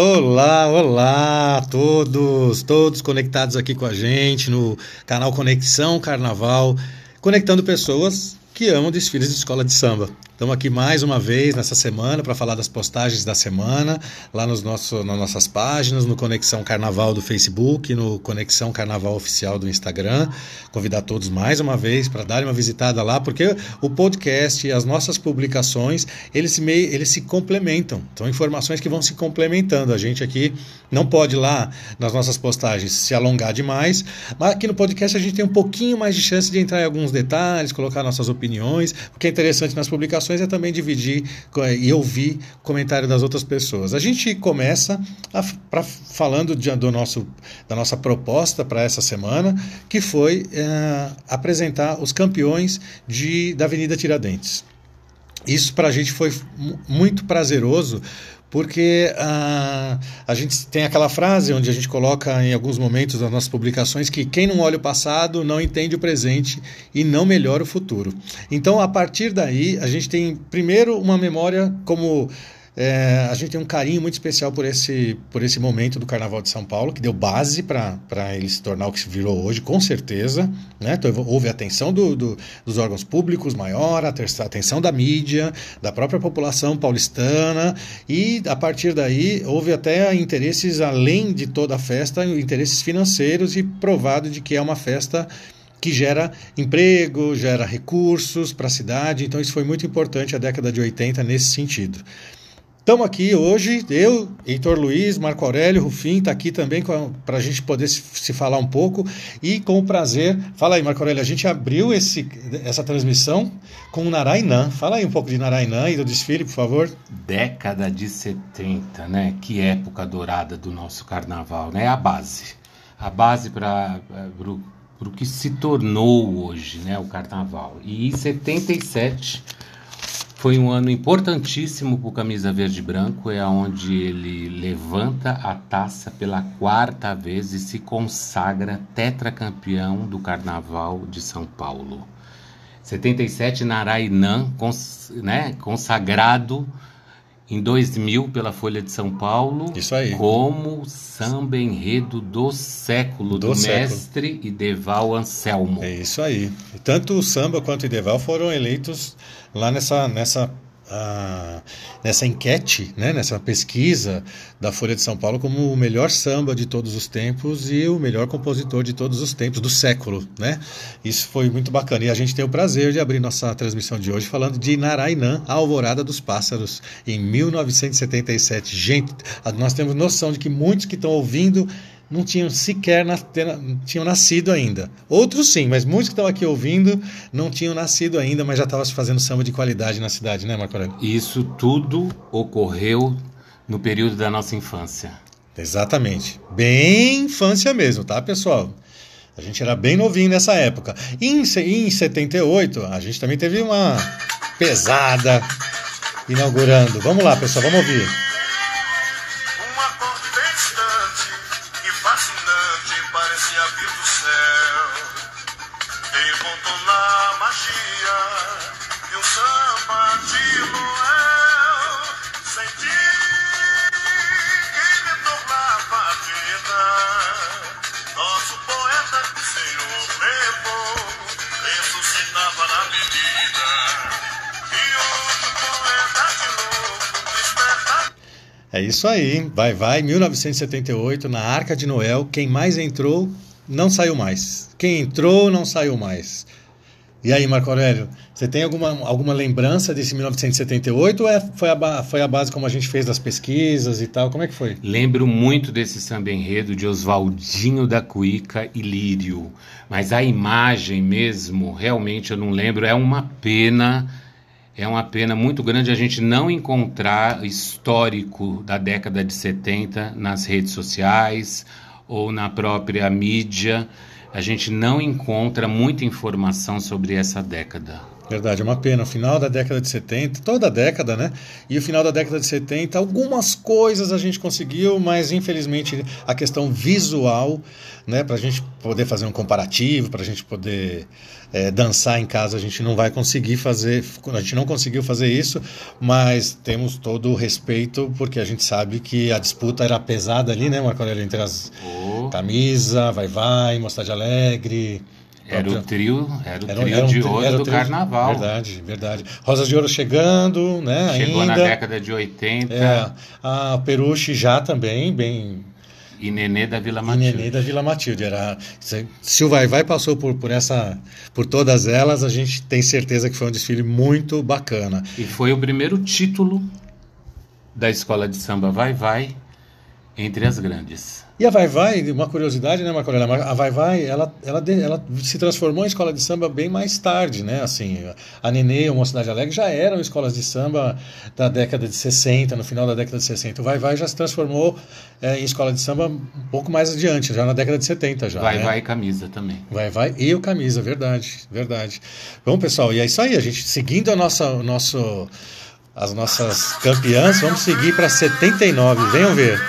Olá, olá a todos, todos conectados aqui com a gente no canal Conexão Carnaval, conectando pessoas que amam desfiles de escola de samba. Estamos aqui mais uma vez nessa semana para falar das postagens da semana, lá nos nosso, nas nossas páginas, no Conexão Carnaval do Facebook, no Conexão Carnaval Oficial do Instagram. Convidar todos mais uma vez para darem uma visitada lá, porque o podcast e as nossas publicações, eles meio, eles se complementam. São informações que vão se complementando. A gente aqui não pode lá nas nossas postagens se alongar demais, mas aqui no podcast a gente tem um pouquinho mais de chance de entrar em alguns detalhes, colocar nossas opiniões, o que é interessante nas publicações é também dividir e ouvir comentário das outras pessoas. A gente começa a, pra, falando de, do nosso, da nossa proposta para essa semana, que foi é, apresentar os campeões de, da Avenida Tiradentes. Isso para a gente foi muito prazeroso, porque a, a gente tem aquela frase onde a gente coloca em alguns momentos das nossas publicações que quem não olha o passado não entende o presente e não melhora o futuro. Então, a partir daí, a gente tem primeiro uma memória como é, a gente tem um carinho muito especial por esse, por esse momento do Carnaval de São Paulo, que deu base para ele se tornar o que se virou hoje, com certeza. Né? Então, houve atenção do, do, dos órgãos públicos maior, a atenção da mídia, da própria população paulistana, e a partir daí houve até interesses além de toda a festa, interesses financeiros e provado de que é uma festa que gera emprego, gera recursos para a cidade. Então, isso foi muito importante a década de 80 nesse sentido. Estamos aqui hoje, eu, Heitor Luiz, Marco Aurélio, Rufim, está aqui também para a gente poder se, se, falar um pouco e com o prazer. Fala aí, Marco Aurélio, a gente abriu esse, essa transmissão com o Narainã. Fala aí um pouco de Narainã e do desfile, por favor. Década de 70, né? Que época dourada do nosso carnaval, né? A base. A base para o que se tornou hoje, né? O carnaval. E em 77 foi um ano importantíssimo para o Camisa Verde e Branco, é onde ele levanta a taça pela quarta vez e se consagra tetracampeão do Carnaval de São Paulo. 77 Narainã, cons, né, consagrado em 2000 pela Folha de São Paulo Isso aí. como samba enredo do século do, do século. mestre Ideval Anselmo. É isso aí. Tanto o samba quanto o Ideval foram eleitos lá nessa, nessa nessa enquete, né, nessa pesquisa da Folha de São Paulo como o melhor samba de todos os tempos e o melhor compositor de todos os tempos, do século. Né? Isso foi muito bacana. E a gente tem o prazer de abrir nossa transmissão de hoje falando de Narainã, a Alvorada dos Pássaros, em 1977. Gente, nós temos noção de que muitos que estão ouvindo não tinham sequer na, tinham nascido ainda. Outros sim, mas muitos que estão aqui ouvindo não tinham nascido ainda, mas já estavam se fazendo samba de qualidade na cidade, né, Marco Aurélio? Isso tudo ocorreu no período da nossa infância. Exatamente. Bem infância mesmo, tá, pessoal? A gente era bem novinho nessa época. Em, em 78, a gente também teve uma pesada inaugurando. Vamos lá, pessoal, vamos ouvir. É isso aí, vai, vai, 1978, na Arca de Noel, quem mais entrou não saiu mais. Quem entrou não saiu mais. E aí, Marco Aurélio, você tem alguma, alguma lembrança desse 1978 ou é, foi, a, foi a base como a gente fez das pesquisas e tal? Como é que foi? Lembro muito desse samba enredo de Oswaldinho da Cuíca e Lírio, mas a imagem mesmo, realmente eu não lembro, é uma pena é uma pena muito grande a gente não encontrar histórico da década de 70 nas redes sociais ou na própria mídia. A gente não encontra muita informação sobre essa década. Verdade, é uma pena. O final da década de 70, toda a década, né? E o final da década de 70, algumas coisas a gente conseguiu, mas infelizmente a questão visual, né? Para a gente poder fazer um comparativo, para a gente poder é, dançar em casa, a gente não vai conseguir fazer, a gente não conseguiu fazer isso, mas temos todo o respeito, porque a gente sabe que a disputa era pesada ali, né, Marco Aurélio, entre as oh. camisa, vai vai, Mocidade Alegre. Era o trio, era o era, trio era um, de ouro do trio, carnaval. Verdade, verdade. Rosas de Ouro chegando, né? Chegou ainda. na década de 80. É, a Peruche já também, bem. E Nenê da Vila Matilde. E Nenê da Vila Matilde. Era, se o Vai Vai passou por, por, essa, por todas elas, a gente tem certeza que foi um desfile muito bacana. E foi o primeiro título da escola de samba Vai Vai entre as grandes. E a Vai Vai, uma curiosidade, né, Marco A Vai Vai, ela, ela, ela se transformou em escola de samba bem mais tarde, né? Assim, a Nenê e a Mocidade Alegre já eram escolas de samba da década de 60, no final da década de 60. O Vai Vai já se transformou é, em escola de samba um pouco mais adiante, já na década de 70 já. Vai né? Vai e Camisa também. Vai Vai e o Camisa, verdade, verdade. Bom, pessoal, e é isso aí, a gente seguindo a nossa, o nosso, as nossas campeãs, vamos seguir para 79, venham ver.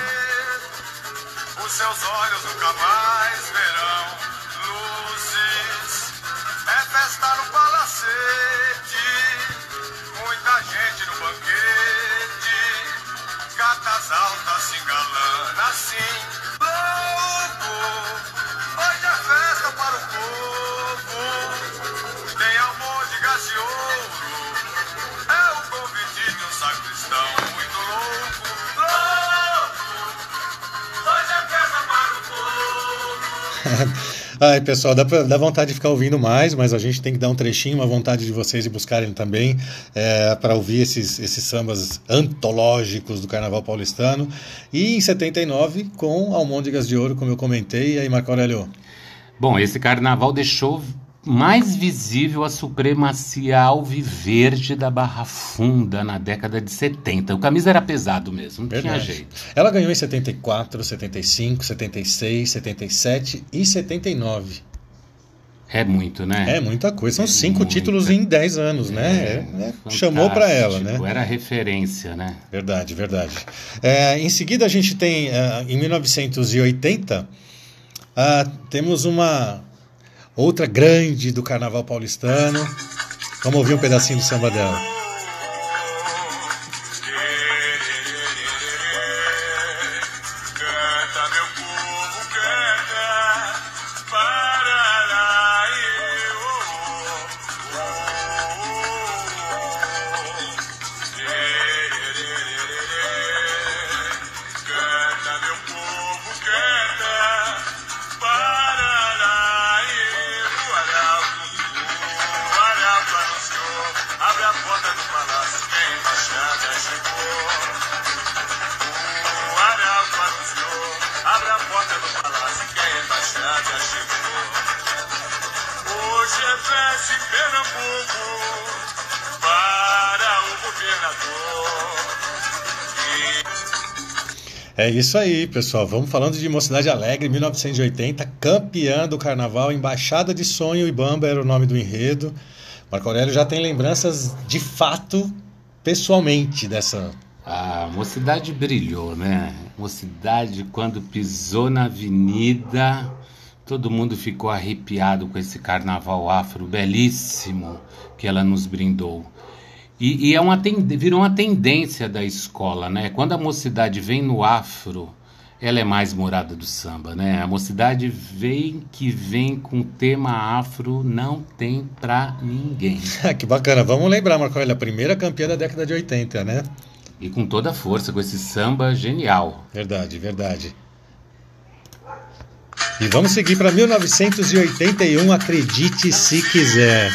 Ai, pessoal, dá, pra, dá vontade de ficar ouvindo mais, mas a gente tem que dar um trechinho, uma vontade de vocês de buscarem também é, para ouvir esses, esses sambas antológicos do Carnaval Paulistano. E em 79, com Almôndegas de Ouro, como eu comentei. E aí, Marco Aurélio? Bom, esse carnaval deixou mais visível a supremacia alviverde da Barra Funda na década de 70. O camisa era pesado mesmo, não Verdade. tinha jeito. Ela ganhou em 74, 75, 76, 77 e 79. É muito, né? É muita coisa. São é cinco muita. títulos em dez anos, né? É, é, chamou para ela, né? Era referência, né? Verdade, verdade. É, em seguida, a gente tem, uh, em 1980, uh, ah, temos uma outra grande do carnaval paulistano. Vamos ouvir um pedacinho do samba dela. É isso aí, pessoal. Vamos falando de Mocidade Alegre, 1980, campeã do carnaval, Embaixada de Sonho e Bamba era o nome do enredo. Marco Aurélio já tem lembranças de fato, pessoalmente, dessa. A mocidade brilhou, né? Mocidade, quando pisou na avenida, todo mundo ficou arrepiado com esse carnaval afro belíssimo que ela nos brindou. E, e é uma virou uma tendência da escola, né? Quando a mocidade vem no afro, ela é mais morada do samba, né? A mocidade vem que vem com tema afro, não tem pra ninguém. que bacana. Vamos lembrar, Marco Aurélio, a primeira campeã da década de 80, né? E com toda a força, com esse samba genial. Verdade, verdade. E vamos seguir para 1981, acredite se quiser.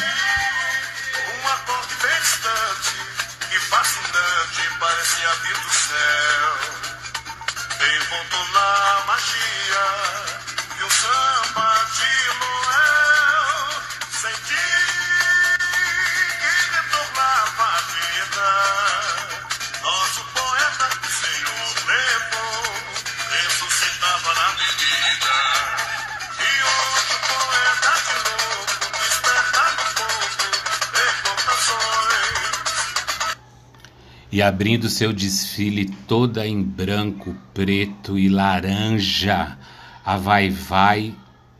E abrindo seu desfile toda em branco, preto e laranja, a Vai Vai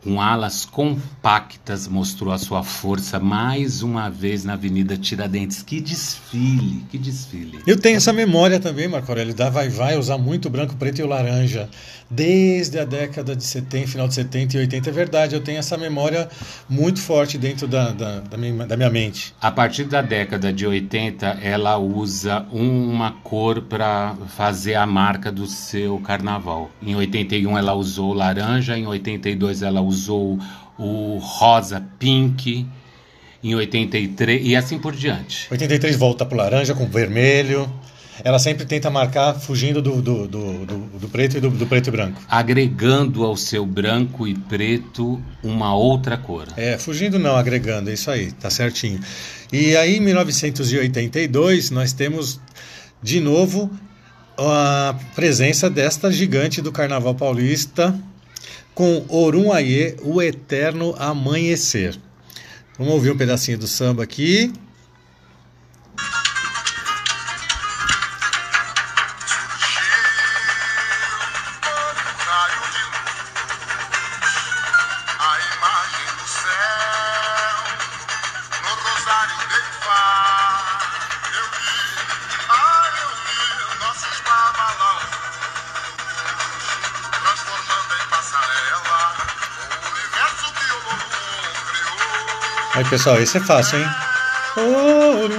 com alas compactas, mostrou a sua força mais uma vez na Avenida Tiradentes. Que desfile, que desfile. Eu tenho essa memória também, Marco Aurélio, da Vai Vai usar muito branco, preto e o laranja. Desde a década de 70, final de 70 e 80, é verdade. Eu tenho essa memória muito forte dentro da, da, da, minha, da minha mente. A partir da década de 80, ela usa uma cor para fazer a marca do seu carnaval. Em 81, ela usou laranja, em 82, ela usou usou o rosa pink em 83 e assim por diante. 83 volta para o laranja com vermelho. Ela sempre tenta marcar fugindo do, do, do, do, do preto e do, do, preto e branco. Agregando ao seu branco e preto uma outra cor. É, fugindo não, agregando, é isso aí, tá certinho. E aí em 1982 nós temos de novo a presença desta gigante do Carnaval Paulista, com Orum Aie, o Eterno Amanhecer. Vamos ouvir um pedacinho do samba aqui. Aí, pessoal, esse é fácil, hein? Ouro.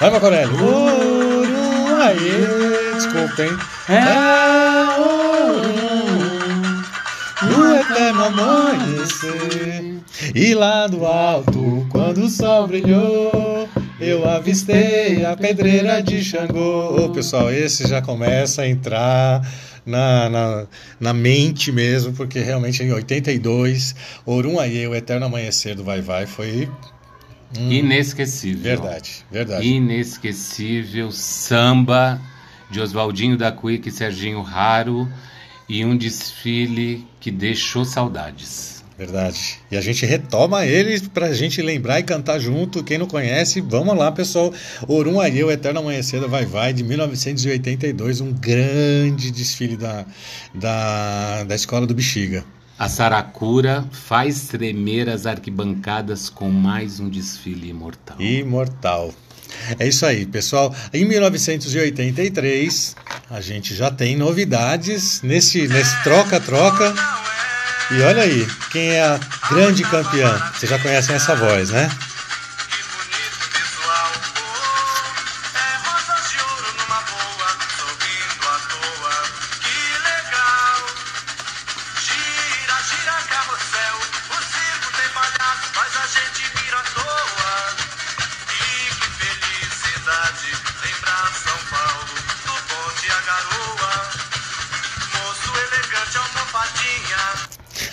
Vai, Macorelli. Ouro. Aí, desculpa, hein? É ouro. No eterno amanhecer. E lá do alto, quando o sol brilhou, eu avistei a pedreira de Xangô. Ô, pessoal, esse já começa a entrar na, na, na mente mesmo, porque realmente em 82, Orum Aie, o Eterno Amanhecer do Vai Vai, foi hum, inesquecível. Verdade, verdade. Inesquecível samba de Oswaldinho da Cuica e Serginho Raro e um desfile que deixou saudades. Verdade. E a gente retoma ele para a gente lembrar e cantar junto. Quem não conhece, vamos lá, pessoal. Orum Arie, o Eterno Amanhecer da Vai Vai, de 1982, um grande desfile da, da, da Escola do Bexiga. A Saracura faz tremer as arquibancadas com mais um desfile imortal. Imortal. É isso aí, pessoal. Em 1983, a gente já tem novidades nesse troca-troca. Nesse e olha aí, quem é a grande campeã? Vocês já conhecem essa voz, né?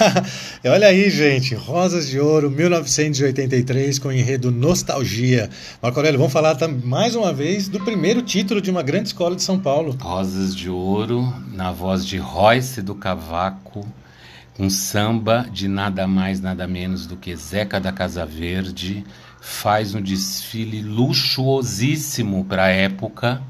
Olha aí, gente, Rosas de Ouro, 1983, com enredo Nostalgia. Marco Aurélio, vamos falar mais uma vez do primeiro título de uma grande escola de São Paulo. Rosas de Ouro, na voz de Royce do Cavaco, um samba de nada mais, nada menos do que Zeca da Casa Verde, faz um desfile luxuosíssimo para a época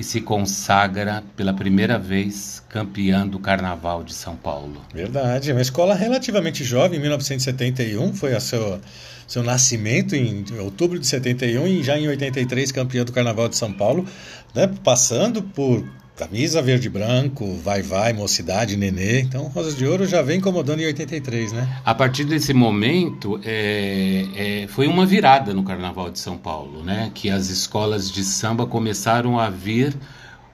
e se consagra pela primeira vez campeã do Carnaval de São Paulo. Verdade, uma escola relativamente jovem, em 1971 foi a seu, seu nascimento, em outubro de 71, e já em 83 campeã do Carnaval de São Paulo, né, passando por Camisa verde branco, vai vai, mocidade, nenê. Então, Rosas de Ouro já vem incomodando em 83, né? A partir desse momento, é, é, foi uma virada no Carnaval de São Paulo, né? Que as escolas de samba começaram a vir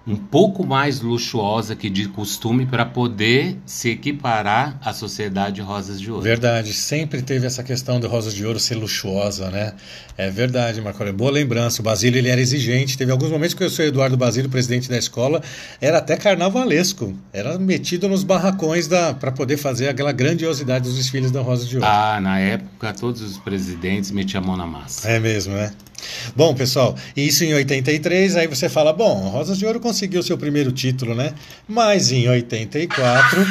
um pouco mais luxuosa que de costume para poder se equiparar à sociedade Rosas de Ouro. Verdade, sempre teve essa questão de Rosas de Ouro ser luxuosa, né? É verdade, Marco Aurélio. Boa lembrança. O Basílio ele era exigente. Teve alguns momentos que eu sou Eduardo Basílio, presidente da escola, era até carnavalesco. Era metido nos barracões da para poder fazer aquela grandiosidade dos desfiles da Rosas de Ouro. Ah, na época todos os presidentes metiam a mão na massa. É mesmo, né? Bom, pessoal, isso em 83, aí você fala, bom, Rosas de Ouro conseguiu seu primeiro título, né? Mas em 84.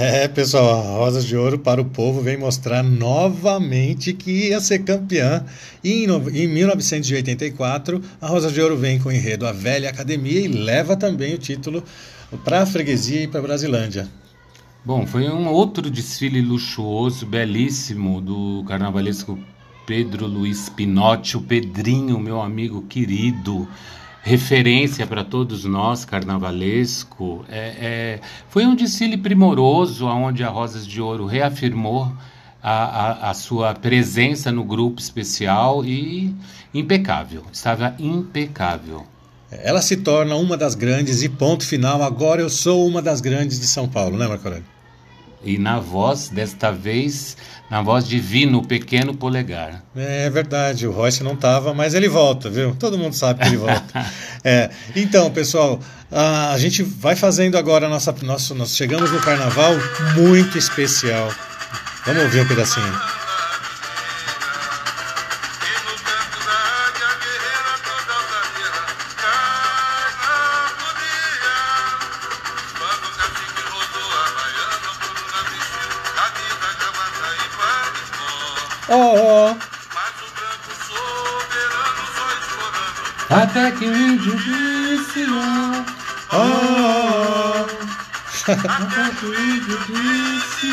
É, pessoal, a Rosas de Ouro para o Povo vem mostrar novamente que ia ser campeã. E em 1984, a Rosas de Ouro vem com o enredo A Velha Academia e leva também o título para a freguesia e para a Brasilândia. Bom, foi um outro desfile luxuoso, belíssimo, do carnavalesco Pedro Luiz Pinotti, o Pedrinho, meu amigo querido referência para todos nós, carnavalesco. É, é, foi um desfile primoroso, onde a Rosas de Ouro reafirmou a, a, a, sua presença no grupo especial e impecável, estava impecável. Ela se torna uma das grandes e ponto final, agora eu sou uma das grandes de São Paulo, né, Marco Aurélio? E na voz, desta vez, na voz de Vino, o pequeno polegar. É verdade, o Royce não estava, mas ele volta, viu? Todo mundo sabe que ele volta. é, então, pessoal, a, a, gente vai fazendo agora nossa, nosso, nós chegamos no carnaval muito especial. Vamos ouvir um pedacinho. Oh, oh. Até que o índio disse oh, oh, oh. Até que o índio disse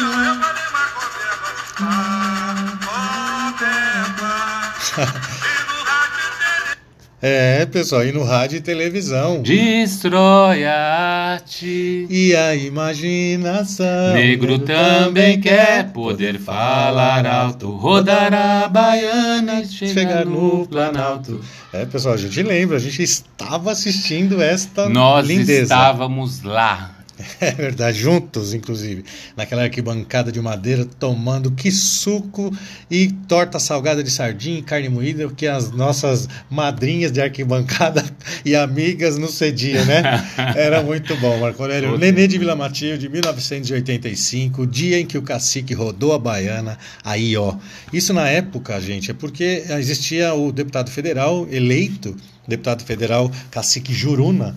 É, pessoal, e no rádio e televisão. Destrói a arte e a imaginação. Negro também quer poder falar alto, rodar a baiana e chegar, chegar no Planalto. É, pessoal, a gente lembra, a gente estava assistindo esta Nós lindeza. estávamos lá. É verdade, juntos, inclusive, naquela arquibancada de madeira, tomando que suco e torta salgada de sardinha e carne moída, que as nossas madrinhas de arquibancada e amigas nos cediam, né? Era muito bom, Marco Aurélio. Nenê de Vila Matilde, 1985, o dia em que o cacique rodou a baiana, aí, ó. Isso na época, gente, é porque existia o deputado federal eleito, deputado federal cacique Juruna,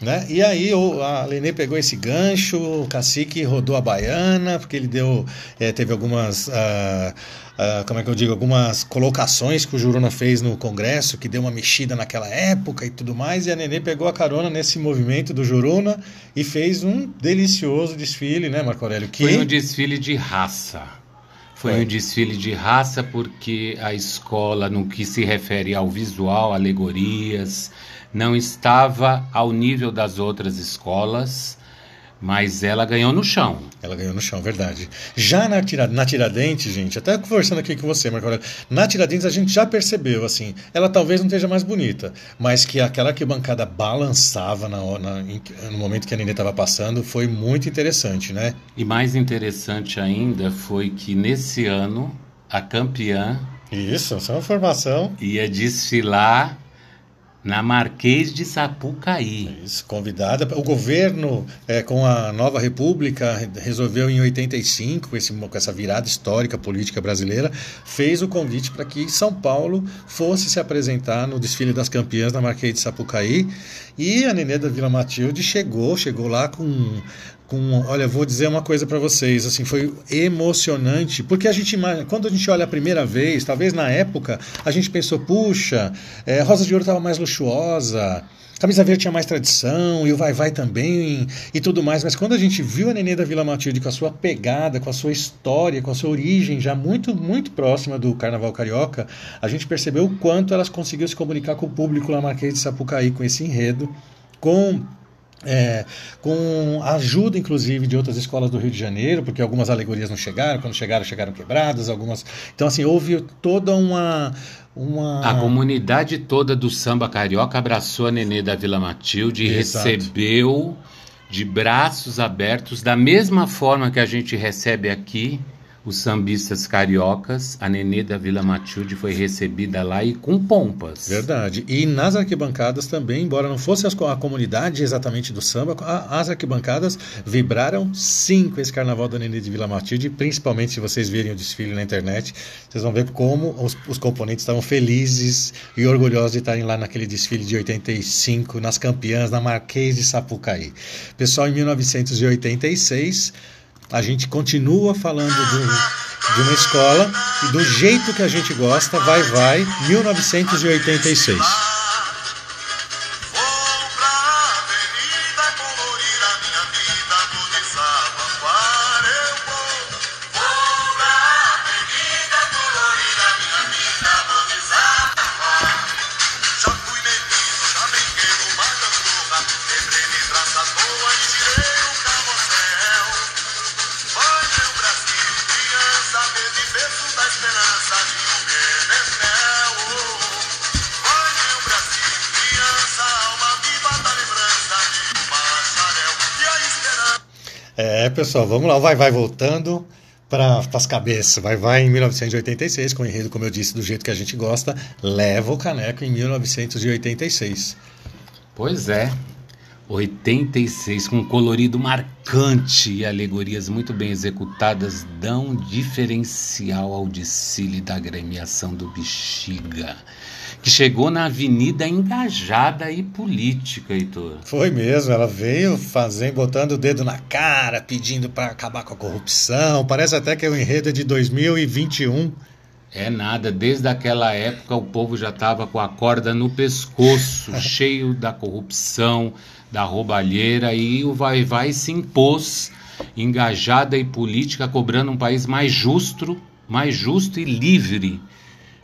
né? E aí o, a Lenê pegou esse gancho, o cacique rodou a baiana, porque ele deu. É, teve algumas. Uh, uh, como é que eu digo? Algumas colocações que o Juruna fez no Congresso, que deu uma mexida naquela época e tudo mais. E a Nenê pegou a carona nesse movimento do Juruna e fez um delicioso desfile, né, Marco Aurélio? Que... Foi um desfile de raça. Foi um desfile de raça porque a escola, no que se refere ao visual, alegorias, não estava ao nível das outras escolas, mas ela ganhou no chão. Ela ganhou no chão, verdade. Já na, tira, na Tiradentes, gente, até conversando aqui com você, Marco Aurélio, na Tiradentes a gente já percebeu, assim, ela talvez não esteja mais bonita, mas que aquela arquibancada balançava na, na, no momento que a Nenê estava passando foi muito interessante, né? E mais interessante ainda foi que nesse ano a campeã. Isso, essa é uma formação. Ia desfilar na Marquês de Sapucaí. Isso, convidada. O governo, é, com a nova república, resolveu em 85, com, esse, com essa virada histórica política brasileira, fez o convite para que São Paulo fosse se apresentar no desfile das campeãs na Marquês de Sapucaí. E a Nenê da Vila Matilde chegou, chegou lá com com, olha, vou dizer uma coisa para vocês, assim, foi emocionante, porque a gente, quando a gente olha a primeira vez, talvez na época, a gente pensou, puxa, é, Rosa de Ouro estava mais luxuosa, Camisa Verde tinha mais tradição, e o Vai Vai também, e tudo mais, mas quando a gente viu a Nenê da Vila Matilde com a sua pegada, com a sua história, com a sua origem já muito, muito próxima do Carnaval Carioca, a gente percebeu o quanto elas conseguiu se comunicar com o público lá Marquês de Sapucaí, com esse enredo, com é, com a ajuda, inclusive, de outras escolas do Rio de Janeiro, porque algumas alegorias não chegaram, quando chegaram, chegaram quebradas, algumas. Então, assim, houve toda uma. uma... A comunidade toda do samba carioca abraçou a Nenê da Vila Matilde e Exato. recebeu de braços abertos, da mesma forma que a gente recebe aqui os sambistas cariocas, a Nenê da Vila Matilde foi recebida lá e com pompas. Verdade. E nas arquibancadas também, embora não fosse a comunidade exatamente do samba, as arquibancadas vibraram sim com esse carnaval da Nenê de Vila Matilde, principalmente se vocês virem o desfile na internet, vocês vão ver como os, os componentes estavam felizes e orgulhosos de estarem lá naquele desfile de 85, nas campeãs, na Marquês de Sapucaí. Pessoal, em 1986 a gente continua falando do, de uma escola e do jeito que a gente gosta, vai, vai, 1986. Pessoal, vamos lá, vai, vai voltando para as cabeças. Vai, vai em 1986, com o enredo, como eu disse, do jeito que a gente gosta, leva o caneco em 1986. Pois é, 86, com colorido marcante e alegorias muito bem executadas, dão diferencial ao desfile da agremiação do Bexiga que chegou na avenida engajada e política, Heitor. Foi mesmo, ela veio fazendo, botando o dedo na cara, pedindo para acabar com a corrupção. Parece até que é o enredo de 2021. É nada, desde aquela época o povo já estava com a corda no pescoço, cheio da corrupção, da roubalheira, e o Vai Vai se impôs, engajada e política, cobrando um país mais justo, mais justo e livre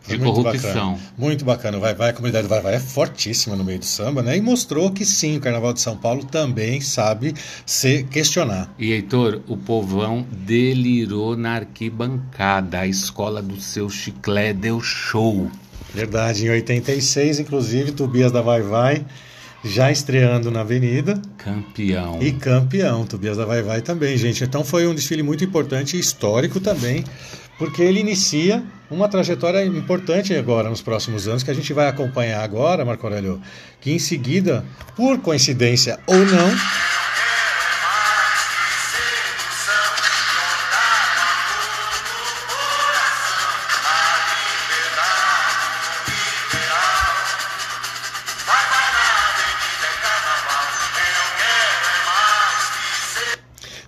de muito corrupção. Bacana. Muito bacana. Vai Vai, a comunidade Vai Vai é fortíssima no meio do samba, né? E mostrou que sim, o Carnaval de São Paulo também sabe se questionar. E Heitor, o povão delirou na arquibancada. A escola do seu chiclé deu show. Verdade, em 86, inclusive, Tobias da Vai Vai já estreando na Avenida. Campeão. E campeão, Tobias da Vai Vai também, gente. Então foi um desfile muito importante e histórico também porque ele inicia uma trajetória importante agora nos próximos anos que a gente vai acompanhar agora, Marco Aurélio, que em seguida, por coincidência ou não,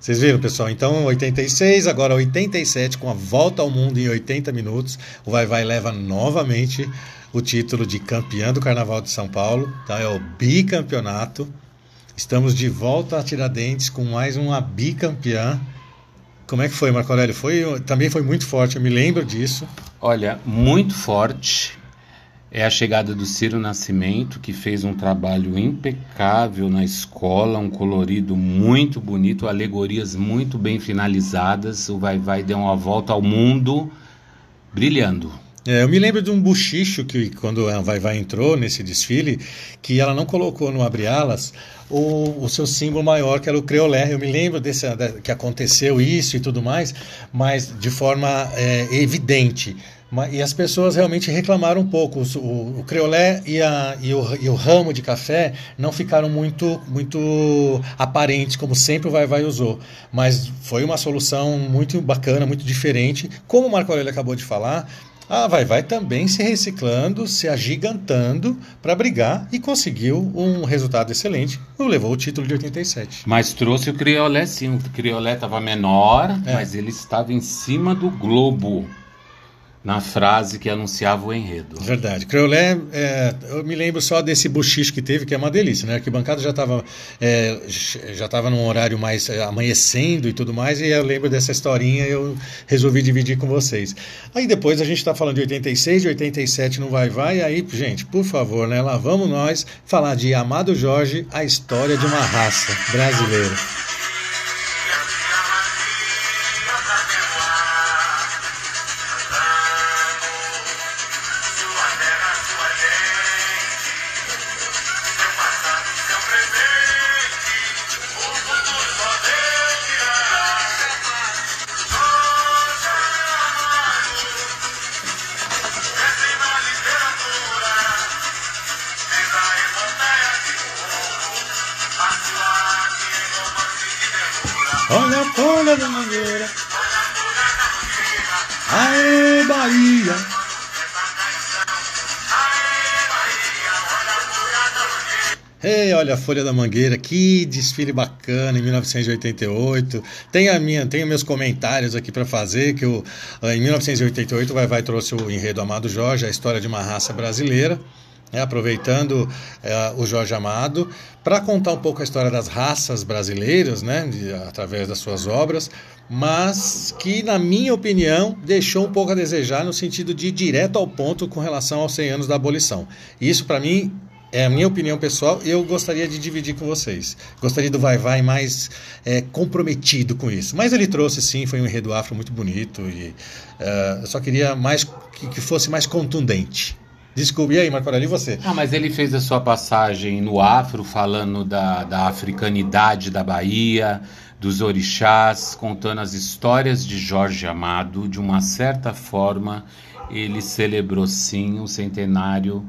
Vocês viram, pessoal? Então, 86, agora 87, com a volta ao mundo em 80 minutos, o Vai Vai leva novamente o título de campeão do Carnaval de São Paulo. Tá? É o bicampeonato. Estamos de volta a Tiradentes com mais uma bicampeã. Como é que foi, Marco Aurélio? Foi, também foi muito forte, eu me lembro disso. Olha, muito forte é a chegada do Ciro Nascimento, que fez um trabalho impecável na escola, um colorido muito bonito, alegorias muito bem finalizadas. O Vai Vai deu uma volta ao mundo brilhando. É, eu me lembro de um buchicho que, quando a Vai Vai entrou nesse desfile, que ela não colocou no abre-alas o, o seu símbolo maior, que era o creolé. Eu me lembro desse, que aconteceu isso e tudo mais, mas de forma é, evidente. E as pessoas realmente reclamaram um pouco. O, o creolé e, a, e, o, e o ramo de café não ficaram muito, muito aparentes, como sempre o Vai Vai usou. Mas foi uma solução muito bacana, muito diferente. Como o Marco Aurélio acabou de falar, a Vai Vai também se reciclando, se agigantando para brigar e conseguiu um resultado excelente. Levou o título de 87. Mas trouxe o Criolé sim. O Criolé estava menor, é. mas ele estava em cima do globo na frase que anunciava o enredo. Verdade. Creolé, é, eu me lembro só desse bochicho que teve, que é uma delícia, né? A arquibancada já estava é, já num horário mais é, amanhecendo e tudo mais, e eu lembro dessa historinha eu resolvi dividir com vocês. Aí depois a gente está falando de 86, de 87 no Vai Vai, aí, gente, por favor, né? Lá vamos nós falar de Amado Jorge, a história de uma raça brasileira. Olha a Folha da Mangueira, que desfile bacana em 1988. Tem a minha, tenho meus comentários aqui para fazer que eu, em 1988 o Vai Vai trouxe o enredo Amado Jorge, a história de uma raça brasileira. Né, aproveitando é, o Jorge Amado para contar um pouco a história das raças brasileiras, né, de, através das suas obras, mas que, na minha opinião, deixou um pouco a desejar no sentido de ir direto ao ponto com relação aos 100 anos da abolição. Isso, para mim, é a minha opinião pessoal e eu gostaria de dividir com vocês. Gostaria do Vai Vai mais é, comprometido com isso. Mas ele trouxe sim, foi um enredo afro muito bonito e uh, eu só queria mais que, que fosse mais contundente. Desculpe, e aí, Marco Aurélio, e você? Ah, mas ele fez a sua passagem no Afro, falando da, da africanidade da Bahia, dos orixás, contando as histórias de Jorge Amado. De uma certa forma, ele celebrou sim o centenário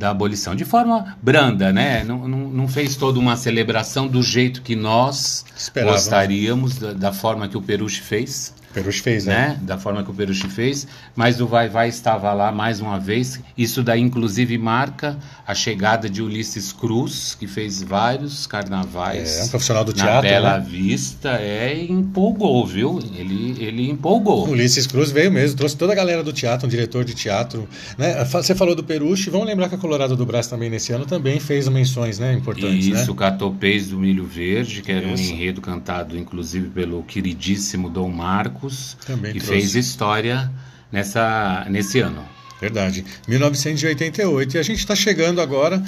da abolição, de forma branda, né? Não, não, não fez toda uma celebração do jeito que nós gostaríamos, da, da forma que o Peruche fez. Peruche fez, né? né? Da forma que o Peruche fez, mas o Vai Vai estava lá mais uma vez. Isso daí, inclusive, marca a chegada de Ulisses Cruz, que fez vários carnavais. É, um profissional do teatro. Na Bela né? Vista, é, empolgou, viu? Ele, ele empolgou. Ulisses Cruz veio mesmo, trouxe toda a galera do teatro, um diretor de teatro. Né? Você falou do Peruche, vamos lembrar que a Colorado do Brás também nesse ano também fez menções né, importantes. Isso, né? o Catopês do Milho Verde, que era Isso. um enredo cantado, inclusive, pelo queridíssimo Dom Marco Marcos, Também que trouxe. fez história nessa, nesse ano. Verdade. 1988. E a gente está chegando agora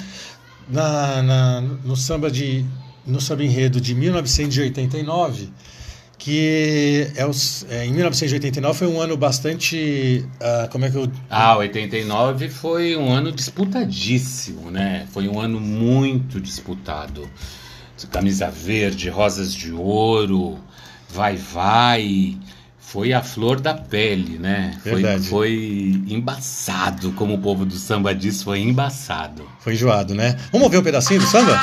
na, na, no samba de no samba enredo de 1989, que é, os, é, em 1989 foi um ano bastante uh, como é que eu Ah, 89 foi um ano disputadíssimo, né? Foi um ano muito disputado. Camisa verde, rosas de ouro, vai vai, foi a flor da pele, né? Verdade. Foi, foi embaçado, como o povo do samba diz, foi embaçado. Foi enjoado, né? Vamos ver um pedacinho do samba?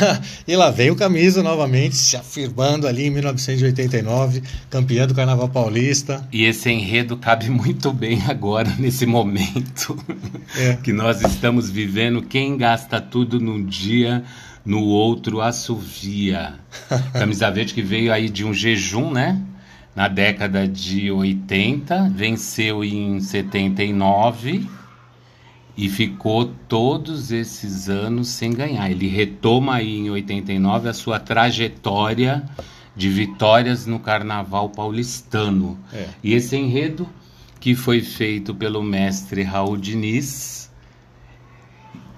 e lá vem o Camisa novamente, se afirmando ali em 1989, campeão do Carnaval Paulista. E esse enredo cabe muito bem agora, nesse momento é. que nós estamos vivendo. Quem gasta tudo num dia, no outro assovia. Camisa Verde que veio aí de um jejum, né? Na década de 80, venceu em 79 e ficou todos esses anos sem ganhar. Ele retoma aí em 89 a sua trajetória de vitórias no Carnaval paulistano. É. E esse enredo que foi feito pelo mestre Raul Diniz,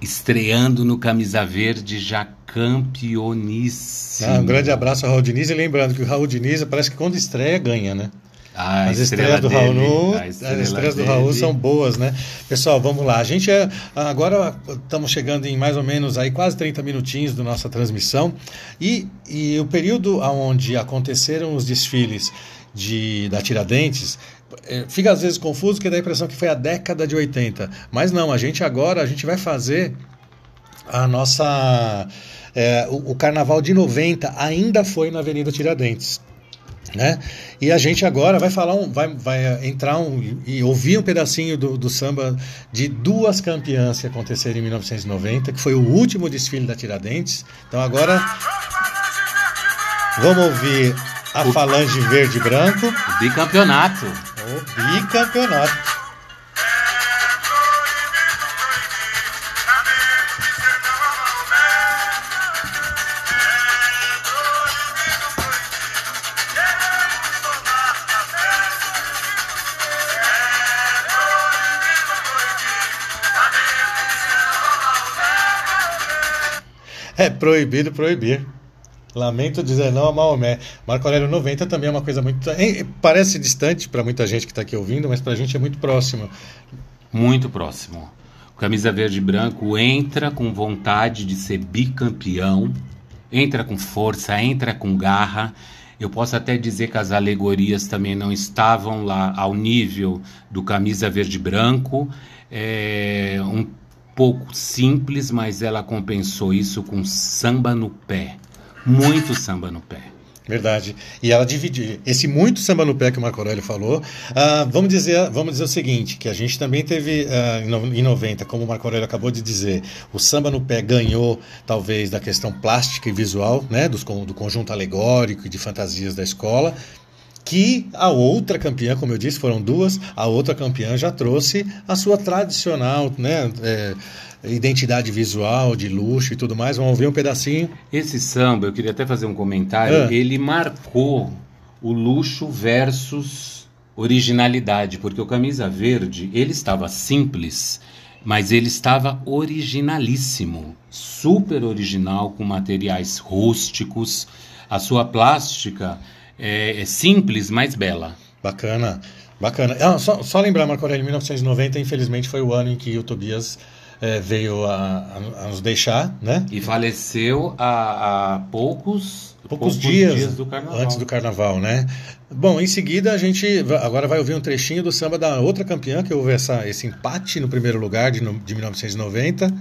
estreando no Camisa Verde já campeoníssimo. Ah, um grande abraço ao Raul Diniz e lembrando que o Raul Diniz parece que quando estreia ganha, né? Ah, as estrelas do dele, Raul, as estrelas do Raul são boas, né? Pessoal, vamos lá. A gente é agora estamos chegando em mais ou menos aí quase 30 minutinhos da nossa transmissão e, e o período onde aconteceram os desfiles de da Tiradentes é, fica às vezes confuso porque dá a impressão que foi a década de 80, mas não. A gente agora a gente vai fazer a nossa é, o, o Carnaval de 90 ainda foi na Avenida Tiradentes. Né? E a gente agora vai falar um, vai, vai entrar um, e ouvir um pedacinho do, do samba de duas campeãs que aconteceram em 1990, que foi o último desfile da Tiradentes. Então agora vamos ouvir a o, Falange Verde e Branco. O bicampeonato. O bicampeonato. Proibido proibir. Lamento dizer não a Maomé. Marco Aurélio 90 também é uma coisa muito. Parece distante para muita gente que está aqui ouvindo, mas para a gente é muito próximo. Muito próximo. Camisa Verde e Branco entra com vontade de ser bicampeão, entra com força, entra com garra. Eu posso até dizer que as alegorias também não estavam lá ao nível do Camisa Verde e Branco. É um pouco simples, mas ela compensou isso com samba no pé. Muito samba no pé. Verdade. E ela dividiu. Esse muito samba no pé que o Marco Aurélio falou, uh, vamos, dizer, vamos dizer o seguinte: que a gente também teve uh, em 90, como o Marco Aurélio acabou de dizer, o samba no pé ganhou, talvez, da questão plástica e visual, né, do, do conjunto alegórico e de fantasias da escola que a outra campeã, como eu disse, foram duas, a outra campeã já trouxe a sua tradicional né, é, identidade visual, de luxo e tudo mais. Vamos ouvir um pedacinho. Esse samba, eu queria até fazer um comentário, ah. ele marcou o luxo versus originalidade, porque o Camisa Verde, ele estava simples, mas ele estava originalíssimo, super original, com materiais rústicos, a sua plástica é, é simples, mas bela. Bacana, bacana. Ah, só, só, lembrar, Marco Aurélio, 1990, infelizmente, foi o ano em que o Tobias é, veio a, a, a, nos deixar, né? E faleceu há, há poucos, poucos, poucos dias, dias do antes do carnaval, né? Bom, em seguida a gente agora vai ouvir um trechinho do samba da outra campeã, que houve essa, esse empate no primeiro lugar de, de 1990.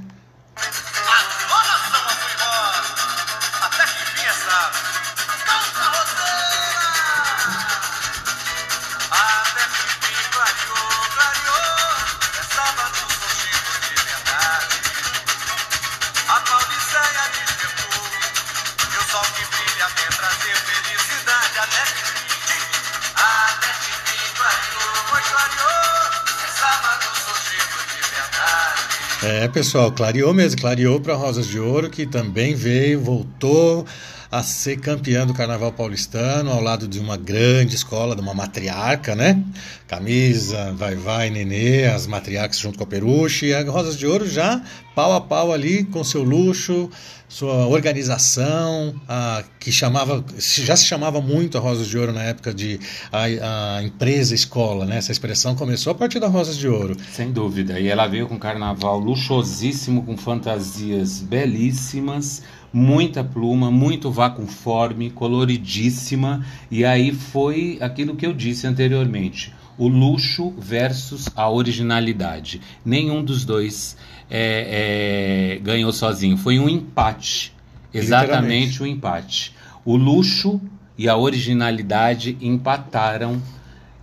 É, pessoal, clareou mesmo, clareou para Rosas de Ouro, que também veio, voltou a ser campeã do Carnaval Paulistano, ao lado de uma grande escola, de uma matriarca, né? Camisa, Vai Vai, Nenê, as matriarcas junto com a Peruche, e a Rosas de Ouro já pau a pau ali com seu luxo, sua organização, a, que chamava, já se chamava muito a Rosas de Ouro na época de a, a, empresa escola, né? Essa expressão começou a partir da Rosas de Ouro. Sem dúvida. E ela veio com carnaval luxuosíssimo, com fantasias belíssimas, muita pluma, muito vacuforme, coloridíssima. E aí foi aquilo que eu disse anteriormente o luxo versus a originalidade. Nenhum dos dois é, é, ganhou sozinho. Foi um empate. Exatamente um empate. O luxo e a originalidade empataram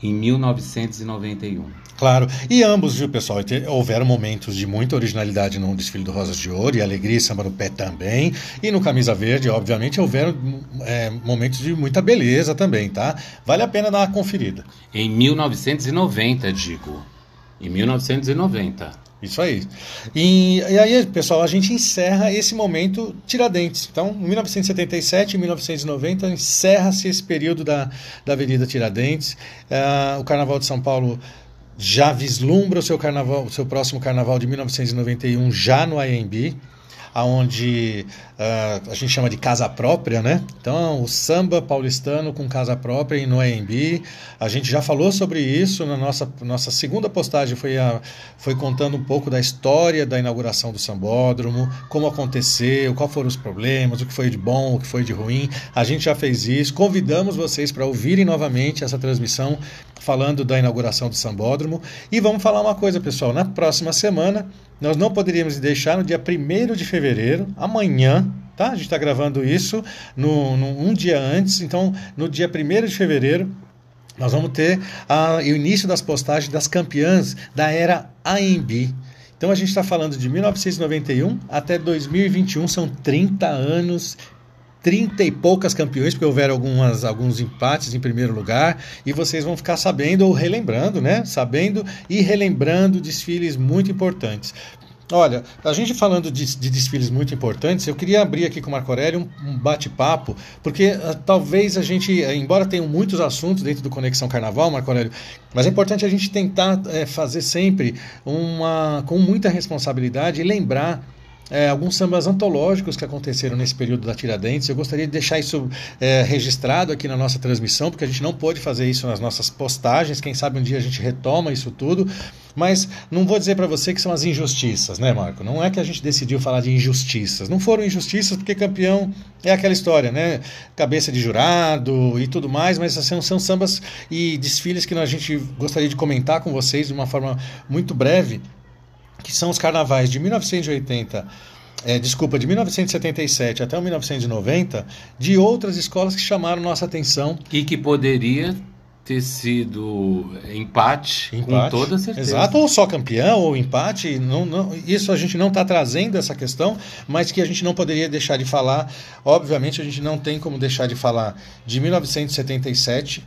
em 1991. Claro, e ambos, viu, pessoal? Houveram momentos de muita originalidade no desfile do Rosas de Ouro, e alegria e samba no pé também. E no Camisa Verde, obviamente, houveram é, momentos de muita beleza também, tá? Vale a pena dar uma conferida. Em 1990, digo. Em 1990. Isso aí. E, e, aí, pessoal, a gente encerra esse momento Tiradentes. Então, em 1977 e 1990, encerra-se esse período da, da Avenida Tiradentes. Uh, o Carnaval de São Paulo já vislumbra o seu carnaval, o seu próximo carnaval de 1991 já no AMB, aonde uh, a gente chama de casa própria, né? Então, o samba paulistano com casa própria e no AMB. A gente já falou sobre isso na nossa, nossa segunda postagem, foi, a, foi contando um pouco da história da inauguração do sambódromo, como aconteceu, quais foram os problemas, o que foi de bom, o que foi de ruim. A gente já fez isso. Convidamos vocês para ouvirem novamente essa transmissão falando da inauguração do sambódromo. E vamos falar uma coisa, pessoal. Na próxima semana, nós não poderíamos deixar no dia 1 de fevereiro, amanhã, tá? A gente está gravando isso no, no, um dia antes, então no dia 1 de fevereiro nós vamos ter a, o início das postagens das campeãs da era AMB. Então a gente está falando de 1991 até 2021, são 30 anos 30 e poucas campeões, porque houveram algumas, alguns empates em primeiro lugar, e vocês vão ficar sabendo ou relembrando, né? Sabendo e relembrando desfiles muito importantes. Olha, a gente falando de, de, desfiles muito importantes, eu queria abrir aqui com o Marco Aurélio um, um bate-papo, porque uh, talvez a gente, uh, embora tenham muitos assuntos dentro do Conexão Carnaval, Marco Aurélio, mas é importante a gente tentar uh, fazer sempre uma com muita responsabilidade e lembrar é, alguns sambas antológicos que aconteceram nesse período da Tiradentes. Eu gostaria de deixar isso é, registrado aqui na nossa transmissão, porque a gente não pôde fazer isso nas nossas postagens. Quem sabe um dia a gente retoma isso tudo. Mas não vou dizer para você que são as injustiças, né, Marco? Não é que a gente decidiu falar de injustiças. Não foram injustiças porque campeão é aquela história, né? Cabeça de jurado e tudo mais, mas assim, são sambas e desfiles que a gente gostaria de comentar com vocês de uma forma muito breve que são os carnavais de 1980, é, desculpa, de 1977 até 1990, de outras escolas que chamaram nossa atenção. E que poderia ter sido empate, empate, com toda certeza. Exato, ou só campeão, ou empate. Não, não, isso a gente não está trazendo essa questão, mas que a gente não poderia deixar de falar. Obviamente, a gente não tem como deixar de falar de 1977,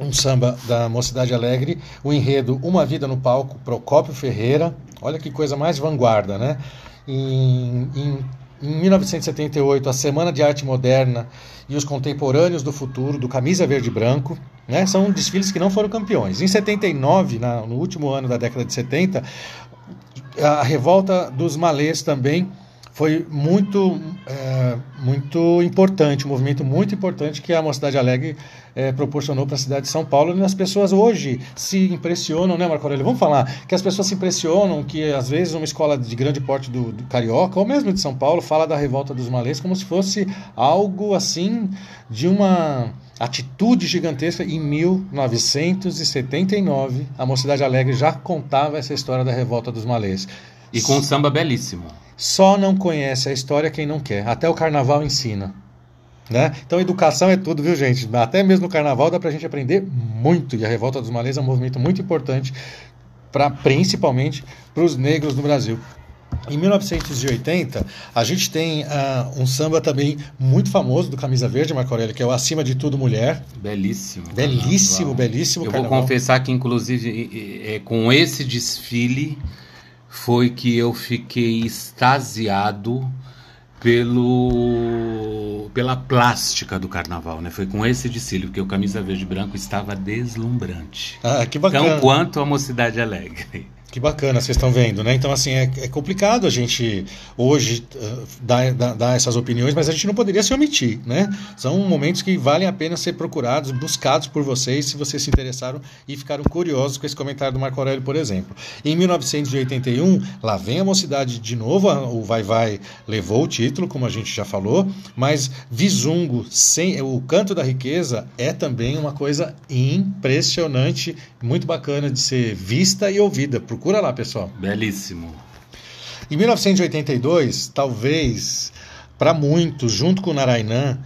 um samba da Mocidade Alegre, o enredo Uma Vida no Palco, Procópio Ferreira. Olha que coisa mais vanguarda, né? Em, em, em 1978, a Semana de Arte Moderna e os Contemporâneos do Futuro, do Camisa Verde e Branco. Né? São desfiles que não foram campeões. Em 79, na, no último ano da década de 70, a revolta dos malês também foi muito, é, muito importante, um movimento muito importante que a Mocidade Alegre é, proporcionou para a cidade de São Paulo. E as pessoas hoje se impressionam, né, Marco Aurélio? Vamos falar que as pessoas se impressionam que, às vezes, uma escola de grande porte do, do Carioca, ou mesmo de São Paulo, fala da revolta dos malês como se fosse algo assim de uma atitude gigantesca. Em 1979, a Mocidade Alegre já contava essa história da revolta dos malês. E com um samba belíssimo. Só não conhece a história quem não quer. Até o carnaval ensina. Né? Então, educação é tudo, viu, gente? Até mesmo no carnaval dá para a gente aprender muito. E a Revolta dos Malês é um movimento muito importante, pra, principalmente para os negros no Brasil. Em 1980, a gente tem uh, um samba também muito famoso do Camisa Verde, Marco Aurélio, que é o Acima de Tudo Mulher. Belíssimo. Belíssimo, carnaval. belíssimo. Eu carnaval. vou confessar que, inclusive, é, com esse desfile foi que eu fiquei extasiado pelo pela plástica do carnaval, né? Foi com esse desfile que o camisa verde e branco estava deslumbrante. Ah, que bacana. Tão quanto a mocidade alegre. Que bacana, vocês estão vendo, né? Então, assim, é, é complicado a gente hoje uh, dar, dar, essas opiniões, mas a gente não poderia se omitir, né? São momentos que valem a pena ser procurados, buscados por vocês, se vocês se interessaram e ficaram curiosos com esse comentário do Marco Aurélio, por exemplo. Em 1981, lá vem a mocidade de novo, o Vai Vai levou o título, como a gente já falou, mas Visungo, sem, o Canto da Riqueza, é também uma coisa impressionante, muito bacana de ser vista e ouvida por Procura lá, pessoal. Belíssimo. Em 1982, talvez para muitos, junto com o Narainã,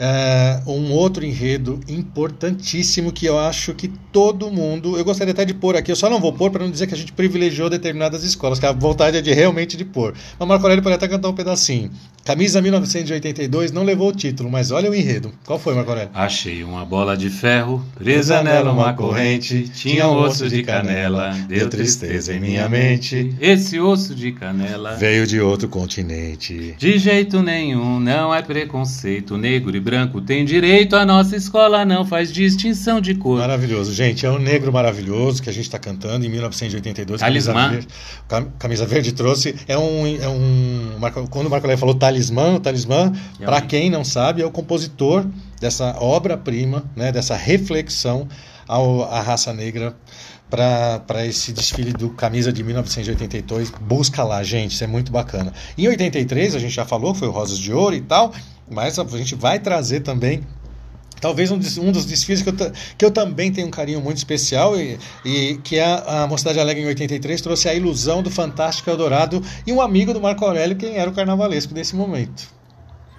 é, um outro enredo importantíssimo que eu acho que todo mundo. Eu gostaria até de pôr aqui, eu só não vou pôr para não dizer que a gente privilegiou determinadas escolas, que a vontade é de realmente de pôr. Mas Marco Aurélio pode até cantar um pedacinho. Camisa 1982 não levou o título, mas olha o enredo. Qual foi, Marco Aurélio? Achei uma bola de ferro, presa nela uma corrente, tinha um osso de canela, deu tristeza em minha mente. Esse osso de canela veio de outro continente. De jeito nenhum, não é preconceito, negro e branco tem direito, a nossa escola não faz distinção de cor. Maravilhoso, gente. É um negro maravilhoso que a gente está cantando em 1982. Talismã. Camisa Verde, Camisa Verde trouxe. É um. É um quando o Marco Aurélio falou talismã, o talismã, é para quem não sabe, é o compositor dessa obra-prima, né, dessa reflexão ao, à raça negra para esse desfile do Camisa de 1982. Busca lá, gente, isso é muito bacana. Em 83, a gente já falou, foi o Rosas de Ouro e tal, mas a gente vai trazer também talvez um, um, dos desfiles que eu, que eu também tenho um carinho muito especial e, e que é a, a Mocidade Alegre em 83 trouxe a ilusão do Fantástico Eldorado e um amigo do Marco Aurélio, quem era o carnavalesco desse momento.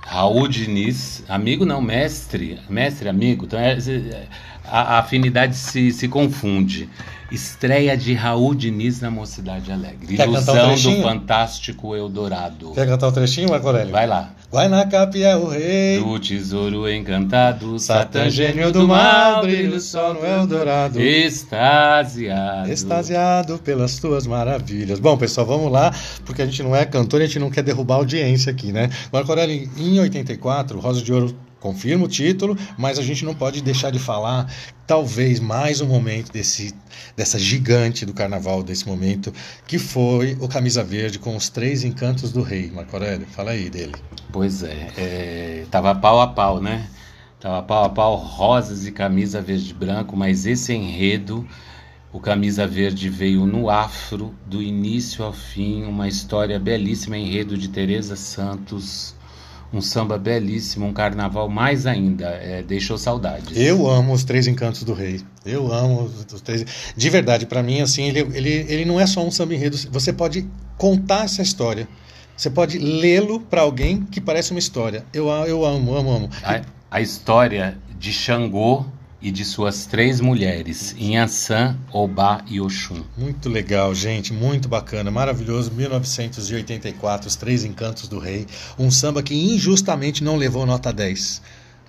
Raul Diniz, amigo não, mestre, mestre, amigo, então é, a, a afinidade se, se confunde. Estreia de Raul Diniz na Mocidade Alegre. Quer Ilusão um do Fantástico Eldorado. Quer cantar o um trechinho, Marco Aurélio? Vai lá. Guainacap é o rei. Do tesouro encantado. Satã gênio do mal. Brilho só no Eldorado. Extasiado. Extasiado pelas tuas maravilhas. Bom, pessoal, vamos lá. Porque a gente não é cantor e a gente não quer derrubar a audiência aqui, né? Marco Aurélio, em 84, Rosa de Ouro confirma o título, mas a gente não pode deixar de falar, talvez, mais um momento desse, dessa gigante do carnaval, desse momento, que foi o Camisa Verde com os três encantos do rei. Marco Aurélio, fala aí dele. Pois é, é tava pau a pau, né? Tava pau a pau, rosas e camisa verde e branco, mas esse enredo o Camisa Verde veio no afro, do início ao fim, uma história belíssima, enredo de Teresa Santos, um samba belíssimo, um carnaval mais ainda, é, deixou saudades. Eu amo os Três Encantos do Rei. Eu amo os, os três. De verdade, para mim, assim, ele, ele, ele não é só um samba enredo. Você pode contar essa história. Você pode lê-lo para alguém que parece uma história. Eu, eu amo, amo, amo. A, a história de Xangô e de suas três mulheres, Inhaçã, Obá e Oxum. Muito legal, gente, muito bacana, maravilhoso. 1984, Os Três Encantos do Rei, um samba que injustamente não levou nota 10.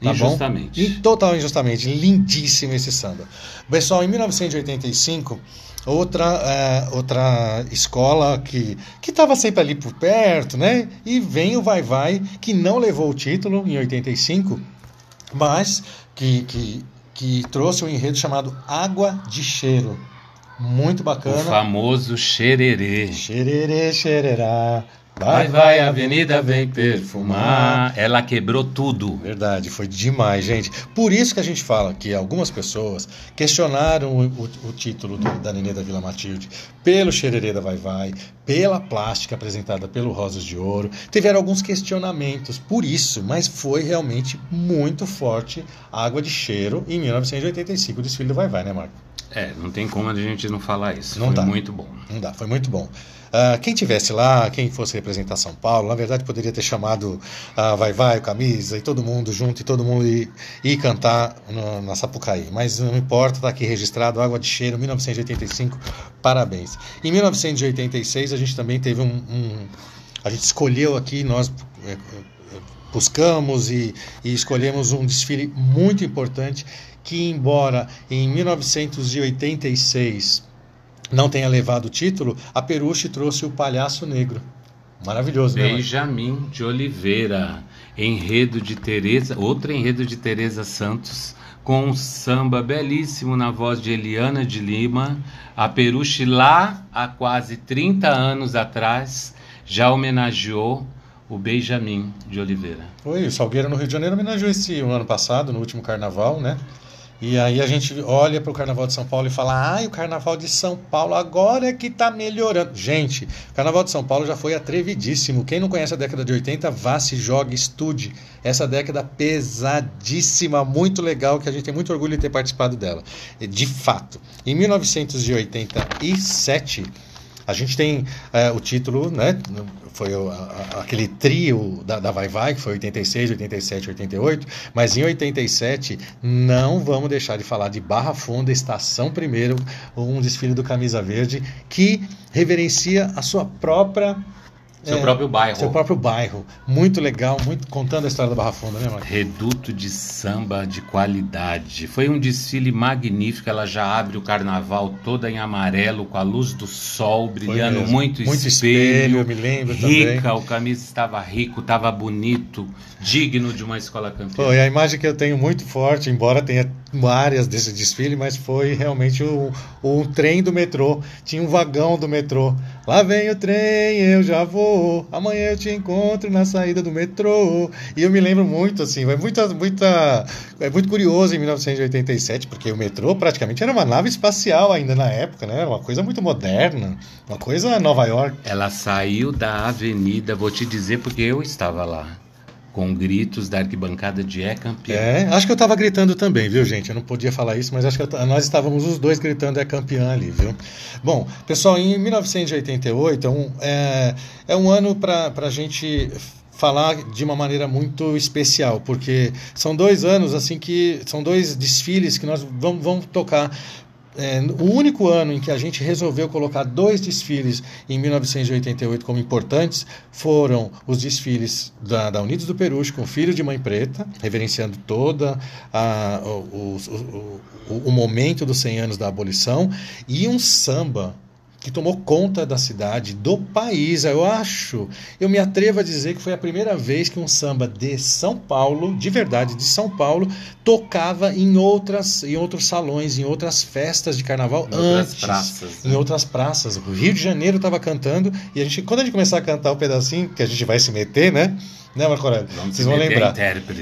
Tá injustamente. Bom? Total injustamente. Lindíssimo esse samba. Pessoal, em 1985, outra, é, outra escola que estava sempre ali por perto, né? E vem o Vai Vai, que não levou o título em 85, mas que, que que trouxe um enredo chamado Água de Cheiro. Muito bacana. O famoso xererê. Xererê, xererá. Vai, vai, a avenida vem perfumar. Ela quebrou tudo. Verdade, foi demais, gente. Por isso que a gente fala que algumas pessoas questionaram o, o, o título do, da Nenê da Vila Matilde pelo Xererê da Vai Vai, pela plástica apresentada pelo Rosas de Ouro. Tiveram alguns questionamentos por isso, mas foi realmente muito forte a Água de Cheiro em 1985, o desfile do Vai Vai, né, Marco? É, não tem como a gente não falar isso. Não foi dá. muito bom. Não dá, foi muito bom. Uh, quem tivesse lá, quem fosse representar São Paulo, na verdade poderia ter chamado a uh, Vai Vai, o Camisa e todo mundo junto e todo mundo ir, ir cantar no, na Sapucaí. Mas não importa, está aqui registrado, Água de Cheiro, 1985, parabéns. Em 1986 a gente também teve um, um a gente escolheu aqui, nós é, é, buscamos e, e escolhemos um desfile muito importante que, embora em 1986 não tenha levado o título, a Peruche trouxe o Palhaço Negro. Maravilhoso, né? Benjamin de Oliveira, enredo de Teresa, outro enredo de Teresa Santos, com um samba belíssimo na voz de Eliana de Lima. A Peruche lá há quase 30 anos atrás já homenageou o Benjamin de Oliveira. Foi, o Salgueiro no Rio de Janeiro homenageou esse ano passado, no último carnaval, né? E aí a gente olha para o Carnaval de São Paulo e fala: ah, o Carnaval de São Paulo agora é que está melhorando. Gente, o Carnaval de São Paulo já foi atrevidíssimo. Quem não conhece a década de 80, vá, se jogue, estude. Essa década pesadíssima, muito legal, que a gente tem muito orgulho de ter participado dela. De fato, em 1987 a gente tem é, o título, né? Foi o, a, aquele trio da, da Vai Vai, que foi 86, 87, 88. Mas em 87, não vamos deixar de falar de Barra Funda, Estação Primeiro, um desfile do Camisa Verde, que reverencia a sua própria seu é, próprio bairro. Seu próprio bairro. Muito legal, muito contando a história da Barra Funda, né, Marcos? Reduto de samba de qualidade. Foi um desfile magnífico. Ela já abre o carnaval toda em amarelo, com a luz do sol brilhando muito, muito espelho. espelho. eu me lembro rica, também. o camisa estava rico, estava bonito, digno de uma escola campeã. Foi a imagem que eu tenho muito forte, embora tenha áreas desse desfile, mas foi realmente um, um trem do metrô. Tinha um vagão do metrô. Lá vem o trem, eu já vou. Amanhã eu te encontro na saída do metrô. E eu me lembro muito, assim, é muita, muita, é muito curioso em 1987, porque o metrô praticamente era uma nave espacial ainda na época, né? Uma coisa muito moderna, uma coisa Nova York. Ela saiu da avenida, vou te dizer porque eu estava lá com gritos da arquibancada de é campeão. É, acho que eu estava gritando também, viu, gente? Eu não podia falar isso, mas acho que eu, nós estávamos os dois gritando é campeão ali, viu? Bom, pessoal, em 1988 é um, é, é um ano para a gente falar de uma maneira muito especial, porque são dois anos assim que são dois desfiles que nós vamos, vamos tocar é, o único ano em que a gente resolveu colocar dois desfiles em 1988 como importantes foram os desfiles da, da Unidos do Peruche com Filho de Mãe Preta, reverenciando toda a, o, o, o, o momento dos 100 anos da abolição, e um samba que tomou conta da cidade, do país. Eu acho, eu me atrevo a dizer que foi a primeira vez que um samba de São Paulo, de verdade, de São Paulo, tocava em outras, em outros salões, em outras festas de carnaval Em antes, outras praças, em né? outras praças. O Rio de Janeiro estava cantando e a gente, quando a gente começar a cantar o pedacinho que a gente vai se meter, né? Né, Marco Aurélio? Vamos Vocês vão a lembrar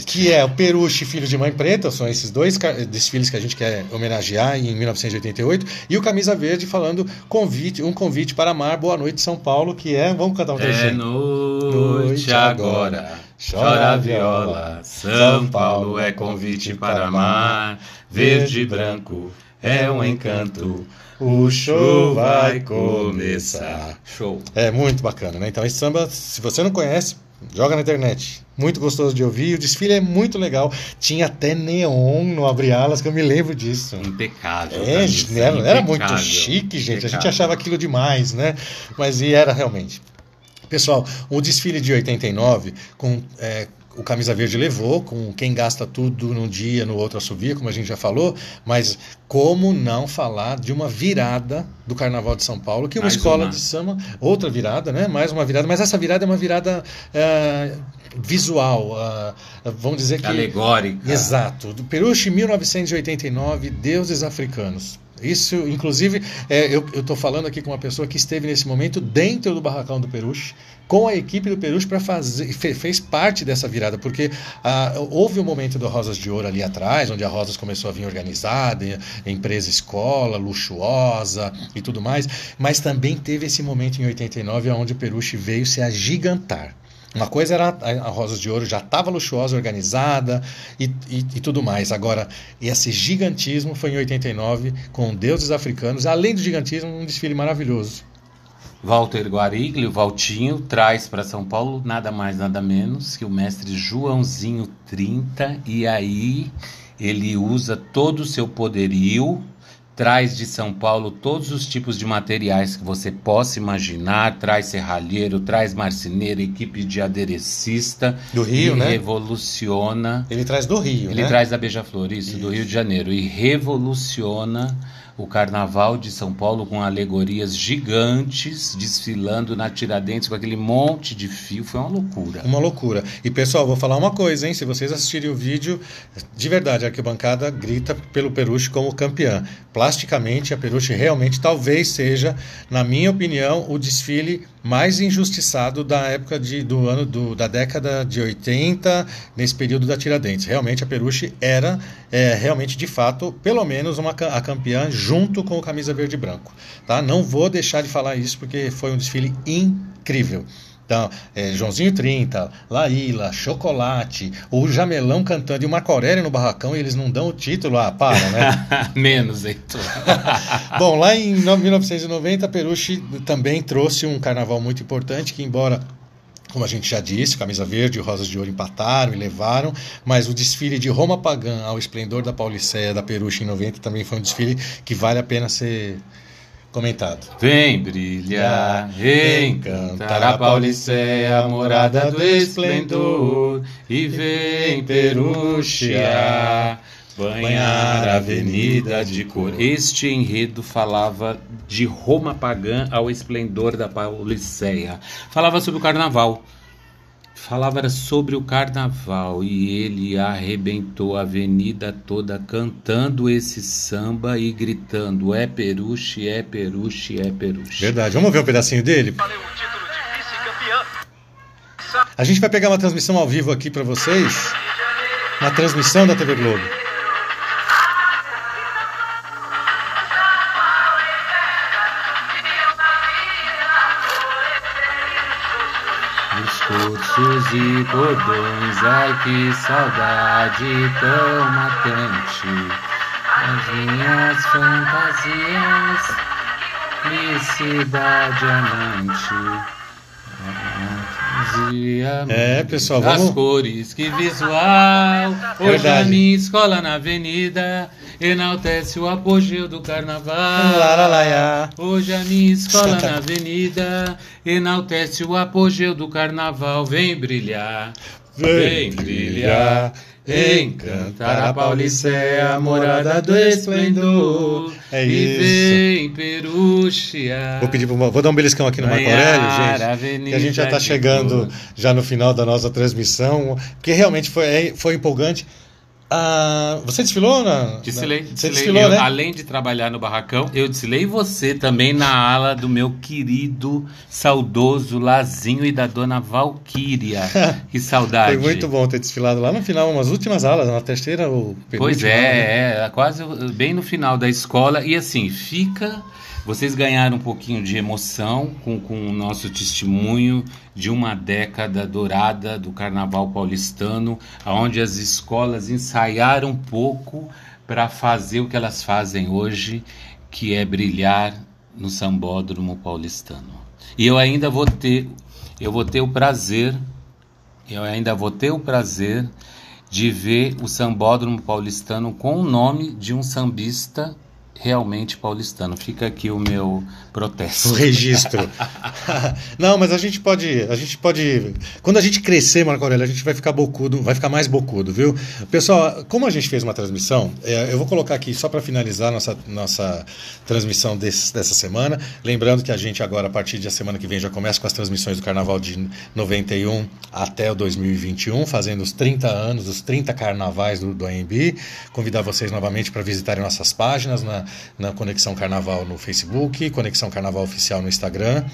que é o Peruche, filho de mãe preta, são esses dois desfiles que a gente quer homenagear em 1988, e o Camisa Verde falando convite, um convite para amar, boa noite São Paulo, que é, vamos cantar um É trechinho. noite Noite agora, agora, chora a viola. São Paulo é convite para amar. Verde e branco é um encanto. O show vai começar. Show. É muito bacana, né? Então esse samba, se você não conhece, joga na internet. Muito gostoso de ouvir, o desfile é muito legal. Tinha até neon no Abre Alas, que eu me lembro disso. Impecável. É, camisa, era, era muito impecável. chique, gente. A gente Impecável. achava aquilo demais, né? Mas e era realmente. Pessoal, o desfile de 89, com, é, o Camisa Verde levou, com quem gasta tudo num dia, no outro assovia, como a gente já falou, mas como não falar de uma virada do Carnaval de São Paulo, que uma Mais escola uma. de samba, outra virada, né? Mais uma virada, mas essa virada é uma virada é, visual, ah, vamos dizer que... Alegórica. Exato. Do Peruche, 1989, Deuses Africanos. Isso, inclusive, é, eu estou falando aqui com uma pessoa que esteve nesse momento dentro do barracão do Peruche, com a equipe do Peruche para fazer, fe- fez parte dessa virada, porque ah, houve um momento do Rosas de Ouro ali atrás, onde a Rosas começou a vir organizada, em- empresa escola, luxuosa e tudo mais, mas também teve esse momento em 89, onde o Peruche veio se agigantar. Uma coisa era a Rosas de Ouro já estava luxuosa, organizada e, e, e tudo mais. Agora, esse gigantismo foi em 89 com deuses africanos. Além do gigantismo, um desfile maravilhoso. Walter Guarigli, o Valtinho, traz para São Paulo nada mais, nada menos que o mestre Joãozinho 30, e aí ele usa todo o seu poderio, traz de São Paulo todos os tipos de materiais que você possa imaginar, traz serralheiro, traz marceneiro, equipe de aderecista, Do Rio, e né? revoluciona. Ele traz do Rio, ele né? traz da Beija-Flor, isso, do Rio de Janeiro, e revoluciona o Carnaval de São Paulo com alegorias gigantes desfilando na Tiradentes com aquele monte de fio. Foi uma loucura. Uma loucura. E pessoal, vou falar uma coisa, hein? Se vocês assistirem o vídeo, de verdade, a arquibancada grita pelo Peruche como campeã. Plasticamente, a Peruche realmente talvez seja, na minha opinião, o desfile mais injustiçado da época de, do ano do, da década de 80, nesse período da Tiradentes. Realmente a Peruche era é, realmente de fato, pelo menos uma a campeã junto com o camisa verde e branco, tá? Não vou deixar de falar isso porque foi um desfile incrível. Então, é, Joãozinho 30, Laíla, Chocolate, o Jamelão cantando e o Marco Aurélio no barracão e eles não dão o título, ah, para, né? Menos, Heitor. Bom, lá em no- 1990, Peruche também trouxe um carnaval muito importante que, embora como a gente já disse, Camisa Verde e Rosas de Ouro empataram e levaram, mas o desfile de Roma Pagã ao esplendor da Pauliceia da Peruche em 90 também foi um desfile que vale a pena ser comentado. Vem brilhar, encantar a Pauliceia, morada do esplendor, e vem peruchear, banhar a avenida de cor. Este enredo falava de Roma pagã ao esplendor da Pauliceia. Falava sobre o carnaval. Falava era sobre o carnaval e ele arrebentou a avenida toda cantando esse samba e gritando: é peruche, é peruche, é peruche. Verdade. Vamos ver um pedacinho dele? Valeu o título de vice-campeã. A gente vai pegar uma transmissão ao vivo aqui para vocês, uma transmissão da TV Globo. Discursos e cordões, ai que saudade tão matante. As minhas fantasias, felicidade amante. Fantasia É, pessoal, As vamos- cores, que visual. Hoje Verdade. a minha escola na avenida enaltece o apogeu do carnaval. Hoje a minha escola na avenida enaltece o apogeu do carnaval. Vem brilhar, vem brilhar, Encantar a Paulista é morada do esplendor. É E isso. vem Peruchia. Vou pedir pro, vou dar um beliscão aqui no Marco Aurélio, gente. Que a gente já está chegando já no final da nossa transmissão, porque realmente foi, é, foi empolgante. Ah, você desfilou na. Desfilei, na- Você desfilou, Eu, né? Além de trabalhar no barracão, eu desfilei você também na ala do meu querido, saudoso Lazinho e da dona Valquíria. que saudade. Foi muito bom ter desfilado lá no final, umas últimas aulas, na terceira ou Pois aula, né? é, é, quase bem no final da escola. E assim, fica. Vocês ganharam um pouquinho de emoção com, com o nosso testemunho de uma década dourada do carnaval paulistano, onde as escolas ensaiaram um pouco para fazer o que elas fazem hoje, que é brilhar no sambódromo paulistano. E eu ainda vou ter, eu vou ter o prazer eu ainda vou ter o prazer de ver o sambódromo paulistano com o nome de um sambista realmente paulistano. Fica aqui o meu O protesto. registro. Não, mas a gente pode, a gente pode, quando a gente crescer, Marco Aurélio, a gente vai ficar bocudo, vai ficar mais bocudo, viu? Pessoal, como a gente fez uma transmissão, é, eu vou colocar aqui só para finalizar nossa nossa transmissão desse- dessa semana, lembrando que a gente agora a partir da semana que vem já começa com as transmissões do Carnaval de 91 até o 2021, fazendo os 30 anos, os 30 carnavais do, do AMB. Convidar vocês novamente para visitarem nossas páginas na, na Conexão Carnaval no Facebook, Conexão Carnaval Oficial no Instagram.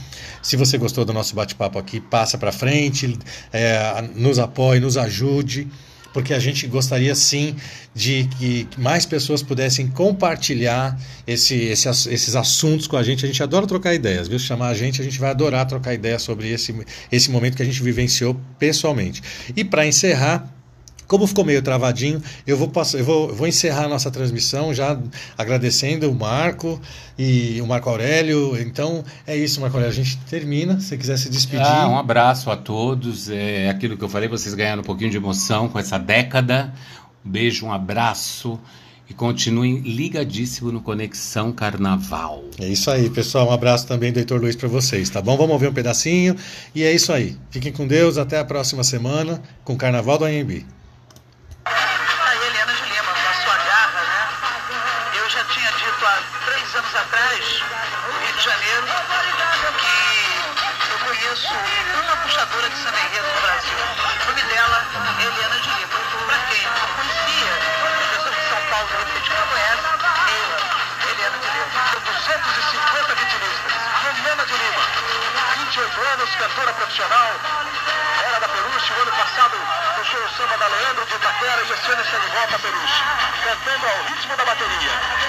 Se você gostou do nosso bate-papo aqui, passa para frente, é, nos apoie, nos ajude, porque a gente gostaria sim de que mais pessoas pudessem compartilhar esse, esse esses assuntos com a gente. A gente adora trocar ideias, viu? Se chamar a gente, a gente vai adorar trocar ideias sobre esse, esse momento que a gente vivenciou pessoalmente. E para encerrar, como ficou meio travadinho, eu vou, passar, eu vou, eu vou encerrar a nossa transmissão já agradecendo o Marco e o Marco Aurélio. Então é isso, Marco Aurélio. A gente termina. Se você quiser se despedir. Ah, um abraço a todos. É aquilo que eu falei, vocês ganharam um pouquinho de emoção com essa década. Um beijo, um abraço e continuem ligadíssimo no Conexão Carnaval. É isso aí, pessoal. Um abraço também do Heitor Luiz para vocês, tá bom? Vamos ouvir um pedacinho. E é isso aí. Fiquem com Deus. Até a próxima semana com o Carnaval do AMB. Profissional, era da Peruche, o ano passado puxou o samba da Leandro de Itaquera e esse animal para Peruche, cantando ao ritmo da bateria.